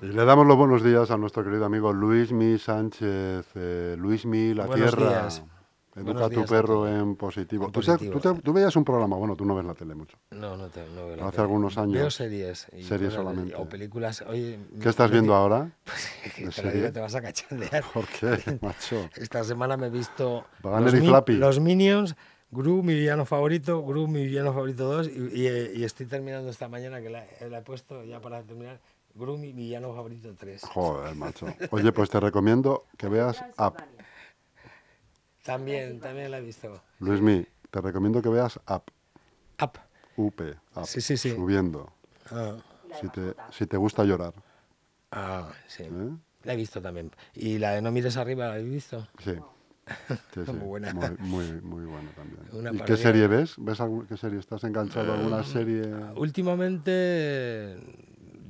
Y le damos los buenos días a nuestro querido amigo Luis Mi Sánchez. Eh, Luis Mi, La Buenos Tierra. días. Educa a tu perro en positivo. En ¿Tú, positivo. tú te- tú veías un programa, bueno, tú no ves la tele mucho. No, no, te, no veo la Hace tele. algunos años. Veo series. y Series solamente. O películas. Oye, ¿Qué estás viendo ahora? ¿De te digo, te vas a cachandear. ¿Por qué, macho? Esta semana me he visto los, y Flappy. los Minions, Gru, mi villano favorito, Gru, mi villano favorito 2, y, y, eh, y estoy terminando esta mañana, que la, la he puesto ya para terminar, Gru, mi villano favorito 3. Joder, macho. Oye, pues te recomiendo que veas Up. También, también la he visto. Luismi, te recomiendo que veas Up. Up. UP. Up. Sí, sí, sí. Subiendo. Ah, Si te, si te gusta llorar. ah, sí. ¿eh? La he visto también. ¿Y la de No mires arriba la habéis visto? Sí. Sí, sí. Muy buena. Muy, muy, muy buena también. Una ¿Y qué serie ves? ¿Ves algún- qué serie? ¿Estás enganchado a alguna serie? Últimamente,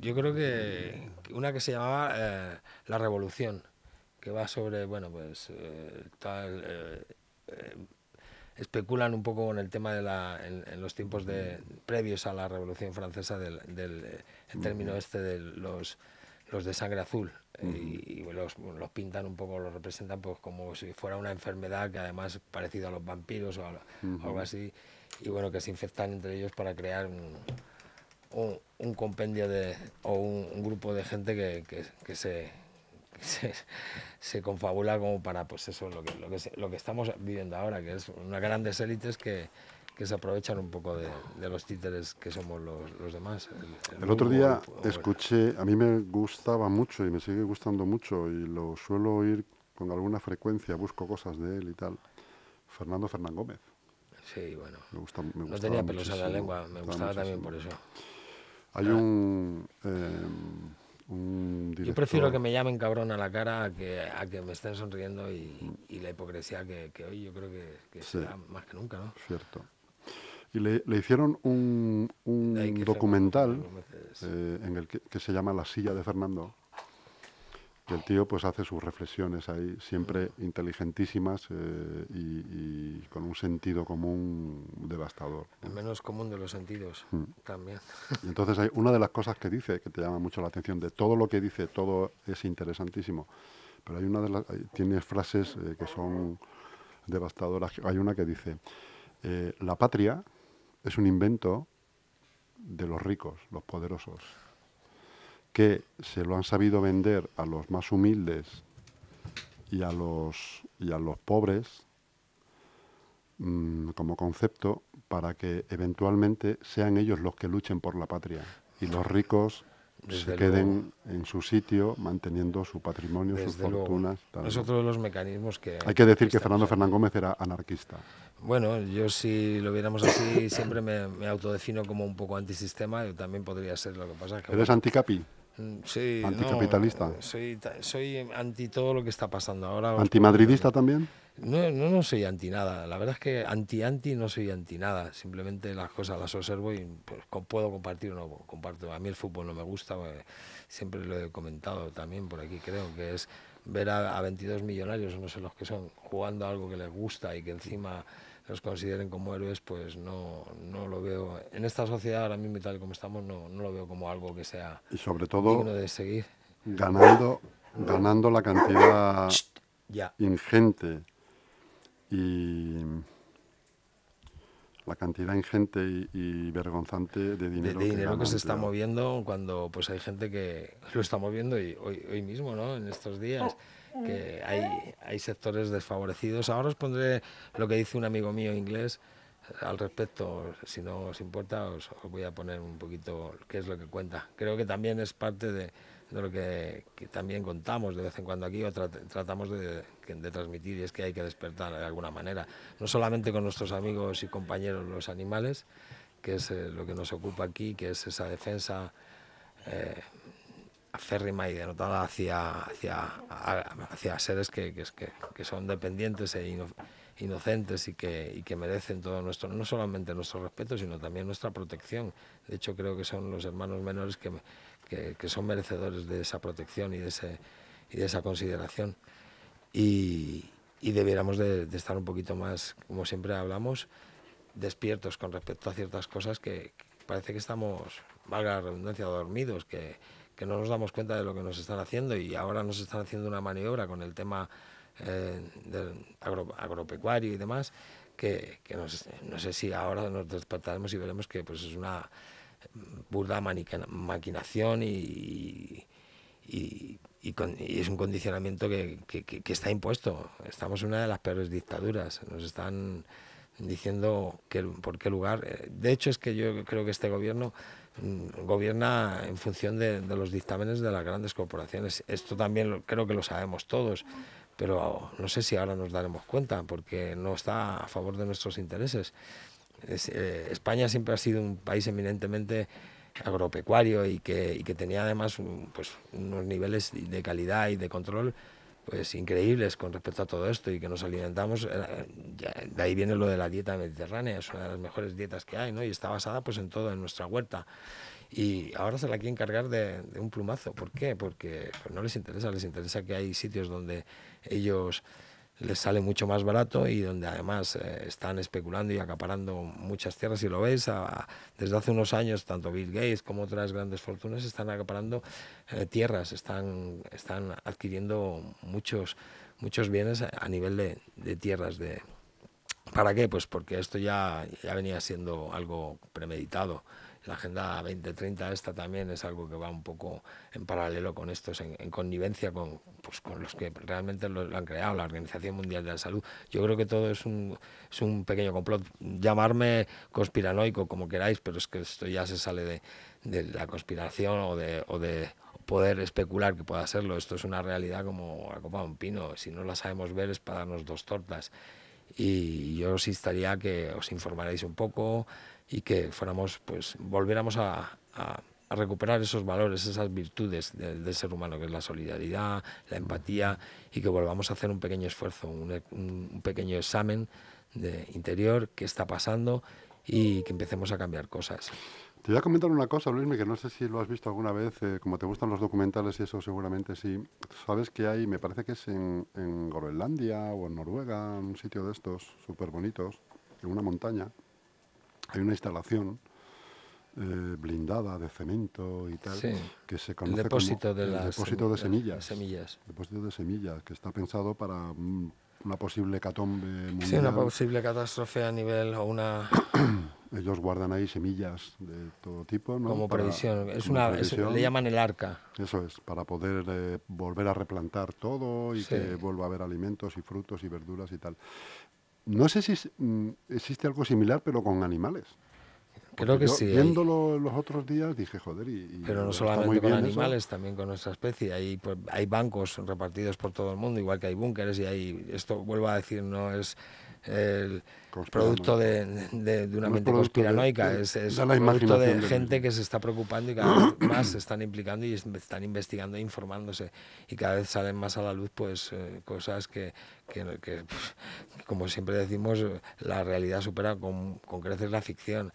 yo creo que una que se llamaba eh, La Revolución, que va sobre, bueno, pues eh, tal, eh, especulan un poco con el tema de la, en, en los tiempos de, previos a la Revolución Francesa del, del, el término este de los, los de sangre azul. Y, y los, los pintan un poco, los representan pues como si fuera una enfermedad que además es parecido a los vampiros o, a- o algo así. Y bueno, que se infectan entre ellos para crear un, un, un compendio de, o un, un grupo de gente que, que- que se, se, se confabula como para, pues eso, lo que, lo, que se- lo que estamos viviendo ahora, que es unas grandes élites que, que se aprovechan un poco de, de los títeres que somos los, los demás. El, El otro día o- escuché, a mí me gustaba mucho y me sigue gustando mucho y lo suelo oír con alguna frecuencia, busco cosas de él y tal. Fernando Fernán Gómez. Sí, bueno. Me gusta, me No tenía pelos en la lengua, me gustaba también por eso. Hay un, eh, un director... Yo prefiero que me llamen cabrón a la cara a que, a que me estén sonriendo y, y la hipocresía que, que hoy yo creo que, que Sí. será más que nunca, ¿no? Cierto. Y le, le hicieron un, documental eh, en el que, que se llama La silla de Fernando. Y el tío pues hace sus reflexiones ahí, siempre inteligentísimas eh, y, y con un sentido común devastador. El menos común de los sentidos Mm. también. Y entonces hay una de las cosas que dice, que te llama mucho la atención, de todo lo que dice, todo es interesantísimo, pero hay una de las, tiene frases eh, que son devastadoras. Hay una que dice, eh, la patria es un invento de los ricos, los poderosos, que se lo han sabido vender a los más humildes y a los, y a los pobres mm, como concepto para que eventualmente sean ellos los que luchen por la patria y los ricos se queden en su sitio manteniendo su patrimonio, sus luego. fortunas. tal, Es otro de los mecanismos que... Hay que decir que Fernando ahí. Fernán Gómez era anarquista. Bueno, yo si lo viéramos así, siempre me, me autodefino como un poco antisistema, yo también podría ser lo que pasa. es Que, ¿Eres bueno, anticapi? Mm, sí, no, anticapitalista? soy, ta- soy anti todo lo que está pasando ahora. ¿Antimadridista también? No, no, no soy anti nada. La verdad es que anti-anti no soy anti nada. Simplemente las cosas las observo y pues, puedo compartir o no comparto. A mí el fútbol no me gusta. Siempre lo he comentado también por aquí, creo que es ver a, a 22 millonarios, no sé los que son, jugando algo que les gusta y que encima los consideren como héroes, pues no, no lo veo. En esta sociedad ahora mismo y tal como estamos, no, no lo veo como algo que sea Y sobre todo digno de seguir. ganando, ganando la cantidad Ya. ingente y la cantidad ingente y, y vergonzante de dinero, de dinero que, se está moviendo cuando pues hay gente que lo estamos viendo y hoy, hoy mismo, ¿no? En estos días que hay, hay sectores desfavorecidos. Ahora os pondré lo que dice un amigo mío inglés al respecto. Si no os importa, os, os voy a poner un poquito qué es lo que cuenta. Creo que también es parte de, de lo que, que también contamos de vez en cuando aquí o trat- tratamos de, de transmitir y es que hay que despertar de alguna manera. No solamente con nuestros amigos y compañeros los animales, que es eh, lo que nos ocupa aquí, que es esa defensa eh, aférrima y denotada hacia, hacia, hacia seres que, que, que- son dependientes e ino- inocentes y que, y que merecen todo nuestro, no solamente nuestro respeto, sino también nuestra protección. De hecho, creo que son los hermanos menores que, que, que son merecedores de esa protección y de, ese, y de esa consideración. Y, y debiéramos de, de estar un poquito más, como siempre hablamos, despiertos con respecto a ciertas cosas que parece que estamos, valga la redundancia, dormidos, que, que no nos damos cuenta de lo que nos están haciendo y ahora nos están haciendo una maniobra con el tema eh, del agropecuario y demás, que, no sé si ahora nos despertaremos y veremos que pues es una burda maquinación y, y, es un condicionamiento que, que, está impuesto. Estamos en una de las peores dictaduras. Nos están diciendo que, por qué lugar. De hecho, es que yo creo que este gobierno gobierna en función de, los dictámenes de las grandes corporaciones. Esto también creo que lo sabemos todos, pero no sé si ahora nos daremos cuenta, porque no está a favor de nuestros intereses. Eh, España siempre ha sido un país eminentemente agropecuario y que, y que tenía además pues, unos niveles de calidad y de control pues increíbles con respecto a todo esto y que nos alimentamos, eh, de ahí viene lo de la dieta mediterránea, es una de las mejores dietas que hay, ¿no? Y está basada pues en todo, en nuestra huerta. Y ahora se la quieren cargar de, de un plumazo. ¿Por qué? Porque pues, no les interesa, les interesa que hay sitios donde ellos les sale mucho más barato y donde además eh, están especulando y acaparando muchas tierras. Y lo ves, desde hace unos años, tanto Bill Gates como otras grandes fortunas están acaparando eh, tierras, están, están adquiriendo muchos, muchos bienes a, nivel de, de, tierras. De, ¿Para qué? Pues porque esto ya, ya venía siendo algo premeditado la Agenda 2030 esta también es algo que va un poco en paralelo con estos, en, connivencia con, pues, con los que realmente lo, han creado, la Organización Mundial de la Salud. Yo creo que todo es un, es un pequeño complot. Llamarme conspiranoico como queráis, pero es que esto ya se sale de, de la conspiración o de, o de poder especular que pueda serlo. Esto es una realidad como la copa de un pino. Si no la sabemos ver es para darnos dos tortas. Y yo os instaría que os informaréis un poco, y que fuéramos, pues, volviéramos a, recuperar esos valores, esas virtudes del ser humano, que es la solidaridad, la empatía, y que volvamos a hacer un pequeño esfuerzo, un, pequeño examen de interior, qué está pasando y que empecemos a cambiar cosas. Te voy a comentar una cosa, Luismi, que no sé si lo has visto alguna vez, eh, como te gustan los documentales y eso seguramente sí. Sabes que hay, me parece que es en, en Groenlandia o en Noruega, un sitio de estos súper bonitos, en una montaña, hay una instalación eh, blindada de cemento y tal que se conoce depósito como de el depósito de semillas, semillas. Depósito de semillas que está pensado para una posible catombe mundial. Sí, una posible catástrofe a nivel o una ellos guardan ahí semillas de todo tipo, ¿no? Como previsión, es una le llaman el arca. Eso es, para poder eh, volver a replantar todo y que vuelva a haber alimentos y frutos y verduras y tal. No sé si mm, existe algo similar, pero con animales. Creo que sí. Viéndolo los otros días dije, joder, y. pero no solamente con animales, también con nuestra especie. Hay, pues, hay bancos repartidos por todo el mundo, igual que hay búnkeres, y hay. Esto, vuelvo a decir, no es el producto de, de, una mente conspiranoica, es, es producto de gente que se está preocupando y cada vez más se están implicando y están investigando e informándose. Y cada vez salen más a la luz pues eh, cosas que, que, pues, como siempre decimos, la realidad supera con, con creces la ficción.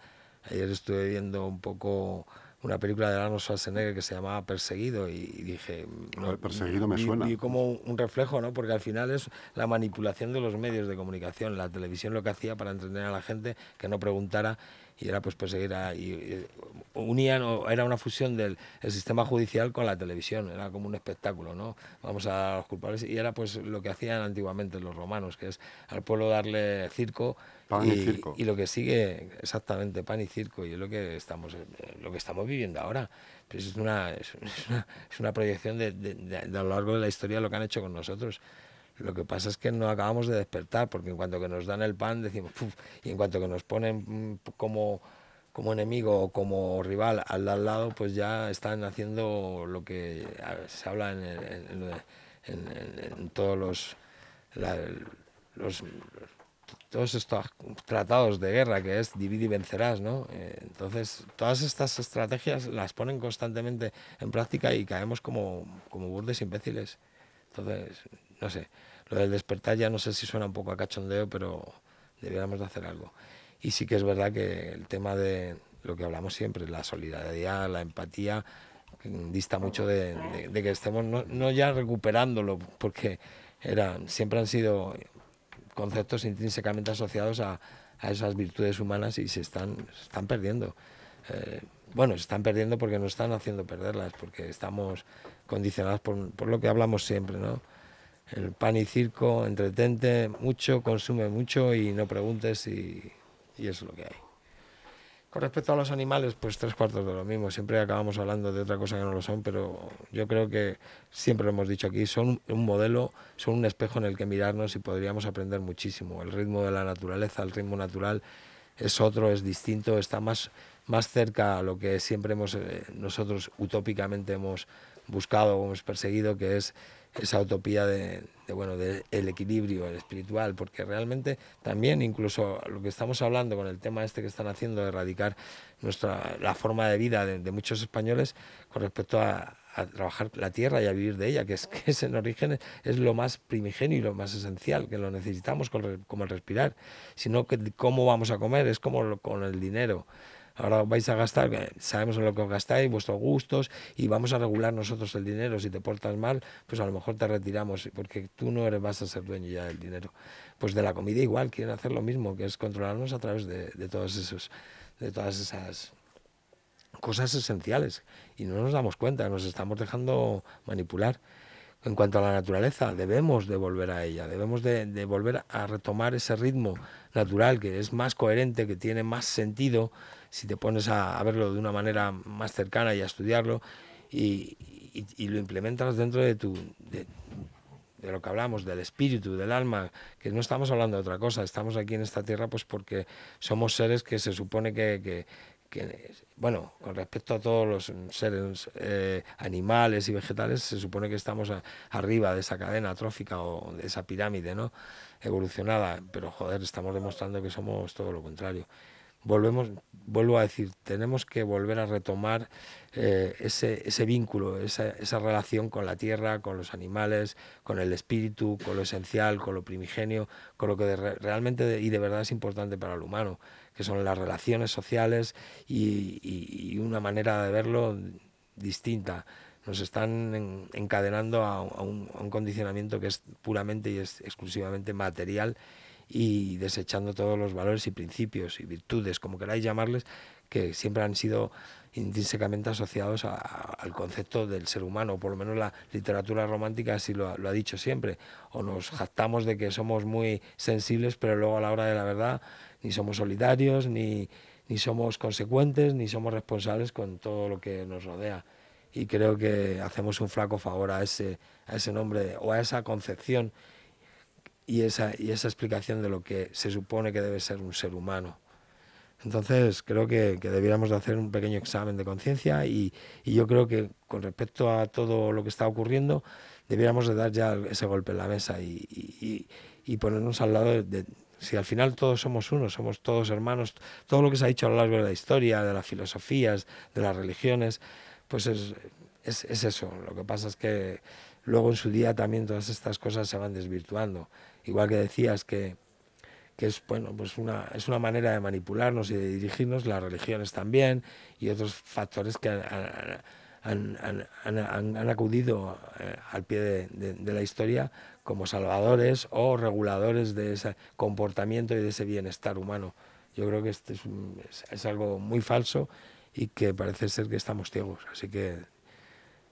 Ayer estuve viendo un poco una película de Arnold Schwarzenegger que se llamaba Perseguido y, dije... No, Perseguido me suena. Y como un reflejo, ¿no? Porque al final es la manipulación de los medios de comunicación. La televisión lo que hacía para entretener a la gente que no preguntara y era pues perseguir a, y, unían o era una fusión del el sistema judicial con la televisión era como un espectáculo no vamos a los culpables y era pues lo que hacían antiguamente los romanos que es al pueblo darle circo Pan y, circo. y, lo que sigue exactamente pan y circo y es lo que estamos eh, lo que estamos viviendo ahora. Pues es una es una, es una proyección de, de, de, a lo largo de la historia lo que han hecho con nosotros lo que pasa es que no acabamos de despertar porque en cuanto que nos dan el pan decimos y en cuanto que nos ponen mm, como como enemigo o como rival al lado, pues ya están haciendo lo que se habla en, en todos los, los todos estos tratados de guerra, que es divide y vencerás, ¿no? Eh, entonces, todas estas estrategias las ponen constantemente en práctica y caemos como, como burdes imbéciles. Entonces, no sé, lo del despertar ya no sé si suena un poco a cachondeo, pero debiéramos de hacer algo. Y sí que es verdad que el tema de lo que hablamos siempre, la solidaridad, la empatía, dista mucho de, que estemos no, no, ya recuperándolo, porque era, siempre han sido conceptos intrínsecamente asociados a, a esas virtudes humanas y se están, están perdiendo. Eh, bueno, se están perdiendo porque nos están haciendo perderlas, porque estamos condicionados por, por lo que hablamos siempre, ¿no? El pan y circo, entretente mucho, consume mucho y no preguntes y, y eso es lo que hay. Con respecto a los animales, pues tres cuartos de lo mismo. Siempre acabamos hablando de otra cosa que no lo son, pero yo creo que siempre lo hemos dicho aquí, son un modelo, son un espejo en el que mirarnos y podríamos aprender muchísimo. El ritmo de la naturaleza, el ritmo natural es otro, es distinto, está más, más cerca a lo que siempre hemos, eh, nosotros utópicamente hemos buscado hemos perseguido, que es esa utopía de, bueno del equilibrio espiritual porque realmente también incluso lo que estamos hablando con el tema este que están haciendo de erradicar nuestra la forma de vida de, muchos españoles con respecto a, trabajar la tierra y a vivir de ella que es que es en origen es lo más primigenio y lo más esencial que lo necesitamos como el respirar. Sino que cómo vamos a comer es como con el dinero ahora vais a gastar, sabemos en lo que os gastáis, vuestros gustos, y vamos a regular nosotros el dinero. Si te portas mal, pues a lo mejor te retiramos, porque tú no eres, vas a ser dueño ya del dinero. Pues de la comida igual, quieren hacer lo mismo, que es controlarnos a través de, todos esos, de todas esas cosas esenciales. Y no nos damos cuenta, nos estamos dejando manipular. En cuanto a la naturaleza, debemos de volver a ella, debemos de, de volver a retomar ese ritmo natural que es más coherente, que tiene más sentido, si te pones a, verlo de una manera más cercana y a estudiarlo y, lo implementas dentro de tu... Lo que hablamos, del espíritu, del alma, que no estamos hablando de otra cosa, estamos aquí en esta tierra pues porque somos seres que se supone que, bueno, con respecto a todos los seres eh, animales y vegetales, se supone que estamos arriba de esa cadena trófica o de esa pirámide, ¿no? Evolucionada, pero joder, estamos demostrando que somos todo lo contrario volvemos, vuelvo a decir, tenemos que volver a retomar eh, ese, ese, vínculo, esa, esa, relación con la tierra, con los animales, con el espíritu, con lo esencial, con lo primigenio, con lo que realmente y de verdad es importante para el humano, que son las relaciones sociales y, una manera de verlo distinta. Nos están encadenando a, un, a un condicionamiento que es puramente y es exclusivamente material y desechando todos los valores y principios y virtudes, como queráis llamarles, que siempre han sido intrínsecamente asociados al concepto del ser humano, por lo menos la literatura romántica así lo, ha dicho siempre, o nos jactamos de que somos muy sensibles, pero luego a la hora de la verdad ni somos solidarios, ni, ni somos consecuentes, ni somos responsables con todo lo que nos rodea. Y creo que hacemos un flaco favor a ese, a ese nombre o a esa concepción y esa, y esa explicación de lo que se supone que debe ser un ser humano. Entonces creo que, que debiéramos de hacer un pequeño examen de conciencia y, y, yo creo que con respecto a todo lo que está ocurriendo debiéramos de dar ya ese golpe en la mesa y, y, y ponernos al lado de, si al final todos somos uno, somos todos hermanos, todo lo que se ha dicho a lo largo de la historia, de las filosofías, de las religiones, pues es, es, es eso. Lo que pasa es que luego en su día también todas estas cosas se van desvirtuando igual que decías que, que es, bueno, pues una, es una manera de manipularnos y de dirigirnos, las religiones también y otros factores que han, han, han, acudido eh, al pie de, de, la historia como salvadores o reguladores de ese comportamiento y de ese bienestar humano. Yo creo que esto es, es, es algo muy falso y que parece ser que estamos ciegos. Así que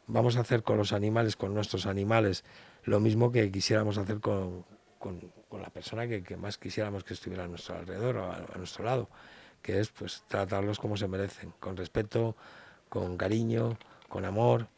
vamos a hacer con los animales, con nuestros animales, lo mismo que quisiéramos hacer con, con, la persona que, más quisiéramos que estuviera a nuestro alrededor o a, nuestro lado, que es pues tratarlos como se merecen, con respeto, con cariño, con amor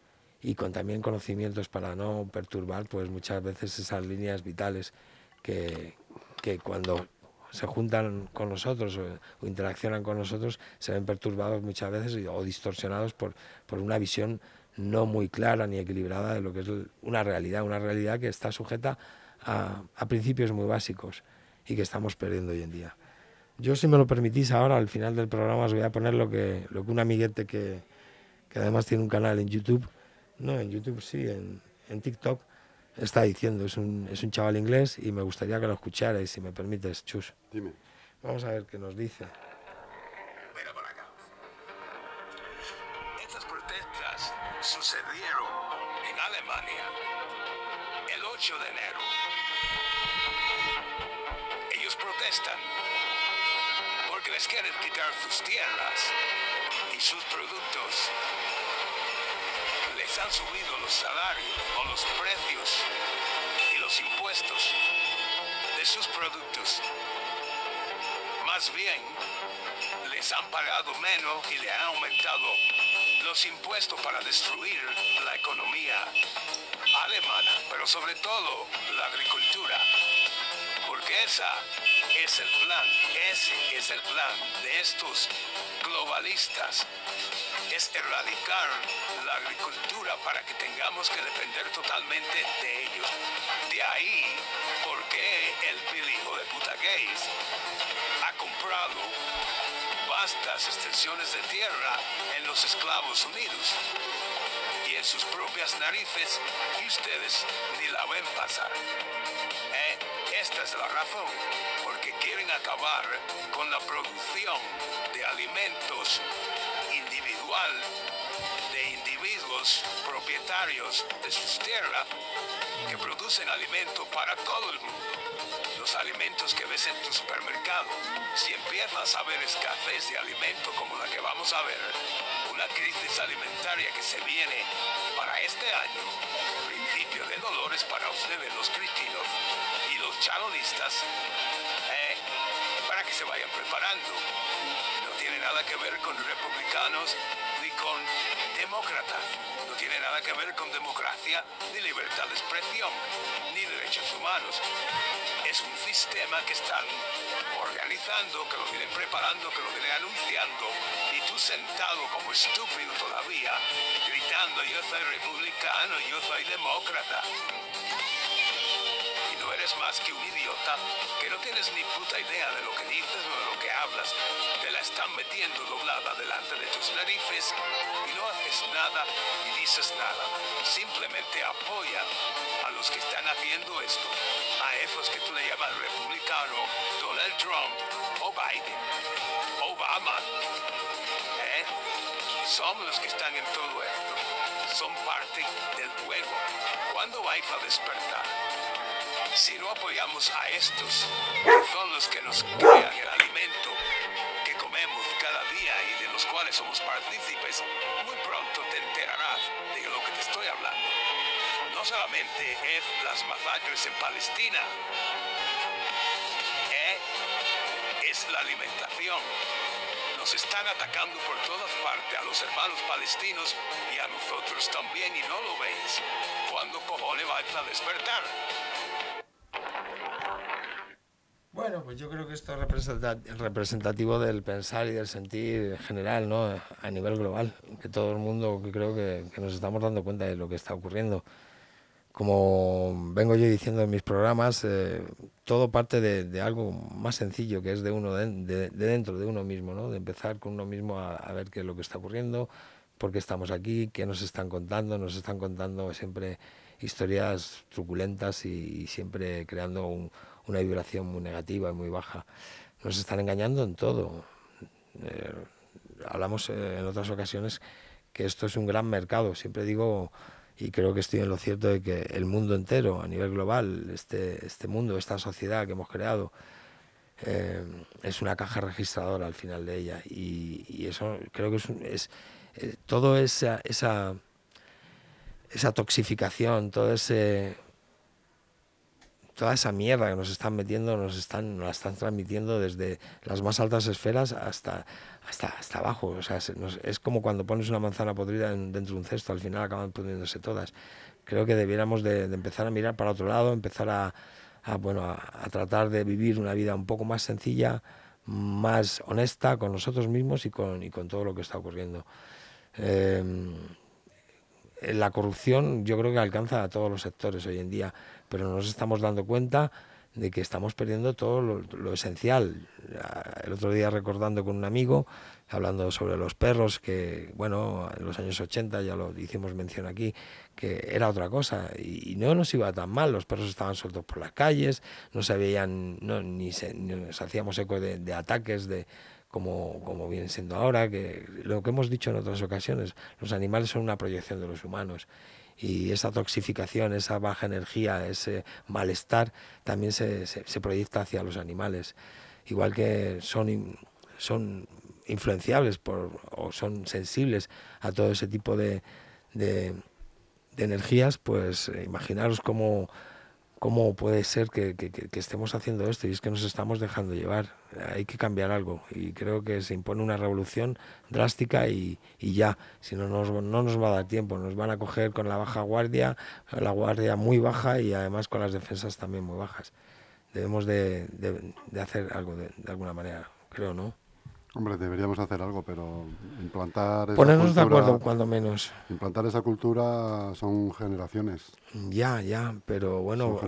y con también conocimientos para no perturbar pues muchas veces esas líneas vitales que, que cuando se juntan con nosotros o, interaccionan con nosotros se ven perturbados muchas veces o distorsionados por, por una visión no muy clara ni equilibrada de lo que es una realidad, una realidad que está sujeta a, principios muy básicos y que estamos perdiendo hoy en día. Yo, si me lo permitís, ahora al final del programa os voy a poner lo que, lo que un amiguete que, que además tiene un canal en YouTube, no en YouTube, sí, en, en TikTok, está diciendo. Es un, es un chaval inglés y me gustaría que lo escucharais, si me permites, Chus. Dime. Vamos a ver qué nos dice. Mira por acá. Estas protestas sucedieron en Alemania 8 de enero. Ellos protestan porque les quieren quitar sus tierras y sus productos. Les han subido los salarios o los precios y los impuestos de sus productos. Más bien, les han pagado menos y le han aumentado los impuestos para destruir la economía alemana, pero sobre todo la agricultura. Porque esa es el plan, ese es el plan de estos globalistas. Es erradicar la agricultura para que tengamos que depender totalmente de ellos. De ahí porque el hijo de puta Gates ha comprado vastas extensiones de tierra en los esclavos unidos y en sus propias narices y ustedes ni la ven pasar. Eh, esta es la razón, porque quieren acabar con la producción de alimentos individual de individuos propietarios de sus tierras que producen alimento para todo el mundo. Los alimentos que ves en tu supermercado, si empiezas a ver escasez de alimento como la que vamos a ver, una crisis alimentaria que se viene para este año, principio de dolores para ustedes los cristinos y los chalonistas, eh, para que se vayan preparando. No tiene nada que ver con republicanos ni con demócratas. Nada que ver con democracia, ni libertad de expresión, ni derechos humanos. Es un sistema que están organizando, que lo vienen preparando, que lo vienen anunciando, y tú sentado como estúpido todavía, gritando yo soy republicano, yo soy demócrata más que un idiota que no tienes ni puta idea de lo que dices o de lo que hablas. Te la están metiendo doblada delante de tus narices y no haces nada y dices nada. Simplemente apoya a los que están haciendo esto, a esos que tú le llamas republicano, Donald Trump o Biden, Obama. ¿eh? Son los que están en todo esto. Son parte del juego. ¿Cuándo vais a despertar? Si no apoyamos a estos, son los que nos crean el alimento que comemos cada día y de los cuales somos partícipes, muy pronto te enterarás de lo que te estoy hablando. No solamente es las masacres en Palestina, ¿eh? es la alimentación. Nos están atacando por todas partes a los hermanos palestinos y a nosotros también y no lo veis. ¿Cuándo cojones vais a despertar? Bueno, pues yo creo que esto es representa- representativo del pensar y del sentir general, ¿no? A nivel global, que todo el mundo, creo que, que nos estamos dando cuenta de lo que está ocurriendo. Como vengo yo diciendo en mis programas, eh, todo parte de, de algo más sencillo, que es de uno de, de- de dentro, de uno mismo, ¿no? De empezar con uno mismo a, a ver qué es lo que está ocurriendo, por qué estamos aquí, qué nos están contando, nos están contando siempre historias truculentas y, y siempre creando un- una vibración muy negativa y muy baja. Nos están engañando en todo. Eh, hablamos eh, en otras ocasiones que esto es un gran mercado. Siempre digo, y creo que estoy en lo cierto, de que el mundo entero, a nivel global, este, este mundo, esta sociedad que hemos creado, eh, es una caja registradora al final de ella. Y, eso creo que es, todo esa, esa toxificación, todo ese toda esa mierda que nos están metiendo, nos están, nos la están transmitiendo desde las más altas esferas hasta, hasta, hasta abajo. O sea, es como cuando pones una manzana podrida en- dentro de un cesto, al final acaban pudriéndose todas. Creo que debiéramos de, empezar a mirar para otro lado, empezar a, bueno, a tratar de vivir una vida un poco más sencilla, más honesta con nosotros mismos y con, y con todo lo que está ocurriendo. Em, la corrupción yo creo que alcanza a todos los sectores hoy en día, pero no nos estamos dando cuenta de que estamos perdiendo todo lo, lo esencial. El otro día recordando con un amigo, hablando sobre los perros, que bueno, en los años 80 ya lo hicimos mención aquí, que era otra cosa y, y no nos iba tan mal, los perros estaban sueltos por las calles, no se veían, no, ni, se, ni nos hacíamos eco de, de ataques, de, como, como viene siendo ahora, que lo que hemos dicho en otras ocasiones, los animales son una proyección de los humanos y esa toxificación, esa baja energía, ese malestar también se, se, proyecta hacia los animales. Igual que son, son influenciables por, o son sensibles a todo ese tipo de, de, de energías, pues eh, imaginaros cómo cómo puede ser que, estemos haciendo esto y es que nos estamos dejando llevar. Hay que cambiar algo y creo que se impone una revolución drástica y, ya, si no no nos va a dar tiempo, nos van a coger con la baja guardia, la guardia muy baja y además con las defensas también muy bajas. Debemos de, hacer algo de alguna manera, creo, ¿no? Hombre, deberíamos hacer algo, pero implantar esa Ponernos de acuerdo, cuando menos. Implantar esa cultura son generaciones. Ya, ya, pero bueno,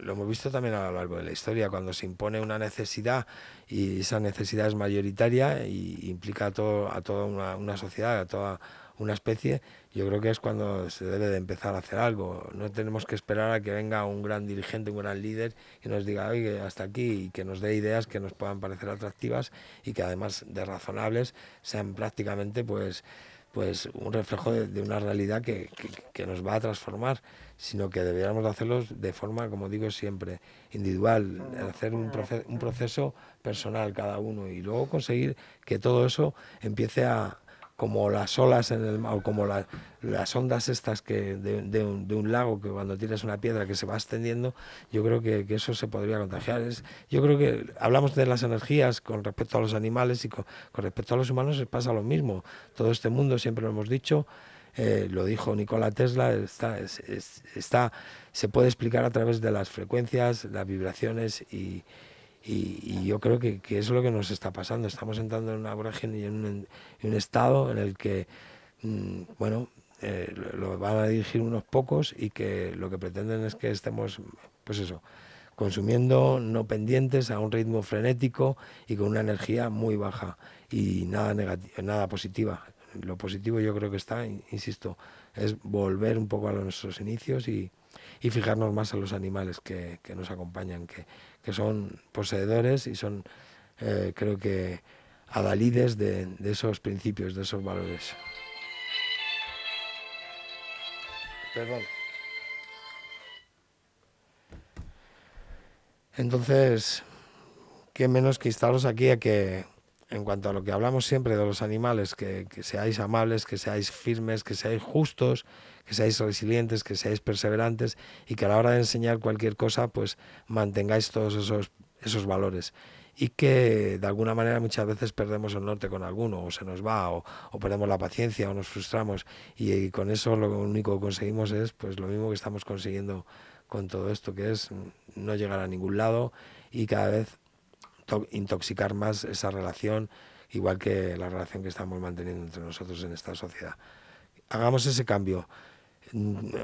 lo hemos visto también a lo largo de la historia, cuando se impone una necesidad y esa necesidad es mayoritaria y implica a, todo, a toda una, una sociedad, a toda una especie, yo creo que es cuando se debe de empezar a hacer algo. No tenemos que esperar a que venga un gran dirigente, un gran líder y nos diga, oye, hasta aquí, y que nos dé ideas que nos puedan parecer atractivas y que además de razonables sean prácticamente pues, pues un reflejo de, una realidad que, que, nos va a transformar, sino que deberíamos hacerlos de forma, como digo siempre, individual, hacer un, un proceso personal cada uno y luego conseguir que todo eso empiece a, como las olas en el o como las ondas estas que de, un, lago que cuando tienes una piedra que se va extendiendo, yo creo que, eso se podría contagiar. Es, yo creo que hablamos de las energías con respecto a los animales y con, respecto a los humanos pasa lo mismo. Todo este mundo, siempre lo hemos dicho, eh, lo dijo Nikola Tesla, está, está, se puede explicar a través de las frecuencias, las vibraciones y, y, yo creo que, es lo que nos está pasando. Estamos entrando en una vorágine y en un, estado en el que, mm, bueno, eh, lo van a dirigir unos pocos y que lo que pretenden es que estemos, pues eso, consumiendo, no pendientes, a un ritmo frenético y con una energía muy baja y nada, nada positiva. Lo positivo yo creo que está, insisto, es volver un poco a nuestros inicios y, y fijarnos más en los animales que, que nos acompañan, que, que, son poseedores y son, eh, creo que, adalides de, esos principios, de esos valores. Perdón. Entonces, qué menos que instaros aquí a que, en cuanto a lo que hablamos siempre de los animales, que seáis amables, que seáis firmes, que seáis justos, que seáis resilientes, que seáis perseverantes y que a la hora de enseñar cualquier cosa, pues mantengáis todos esos, esos valores. Y que de alguna manera muchas veces perdemos el norte con alguno, o se nos va, o, perdemos la paciencia, o nos frustramos. Y, con eso lo único que conseguimos es pues lo mismo que estamos consiguiendo con todo esto, que es no llegar a ningún lado y cada vez intoxicar más esa relación, igual que la relación que estamos manteniendo entre nosotros en esta sociedad. Hagamos ese cambio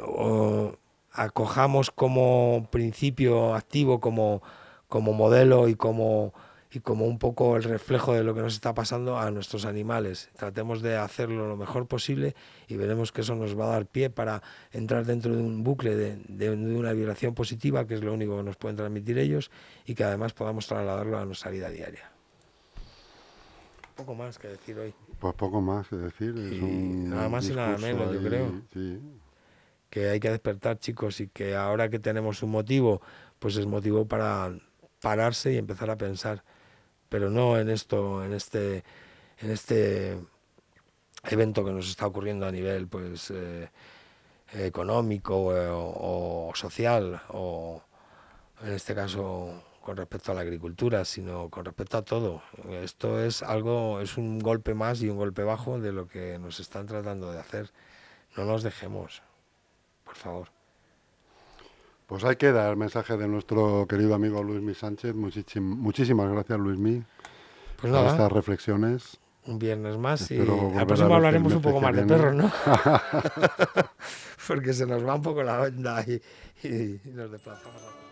o acojamos como principio activo, como, como modelo y como, y como un poco el reflejo de lo que nos está pasando a nuestros animales. Tratemos de hacerlo lo mejor posible y veremos que eso nos va a dar pie para entrar dentro de un bucle de, de, una vibración positiva, que es lo único que nos pueden transmitir ellos, y que además podamos trasladarlo a nuestra vida diaria. Poco más que decir hoy. Pues poco más que decir. nada más y nada menos, yo creo. Sí, que hay que despertar chicos y que ahora que tenemos un motivo, pues es motivo para pararse y empezar a pensar, pero no en esto, en este, en este evento que nos está ocurriendo a nivel pues eh, económico o, social o en este caso con respecto a la agricultura, sino con respecto a todo. Esto es algo, es un golpe más y un golpe bajo de lo que nos están tratando de hacer. No nos dejemos por favor. Pues hay que dar el mensaje de nuestro querido amigo Luismi Sánchez. muchísimas gracias, Luismi, pues por estas reflexiones. Un viernes más y al próximo hablaremos un poco más de perros, ¿no? Porque se nos va un poco la onda y, y nos desplazamos.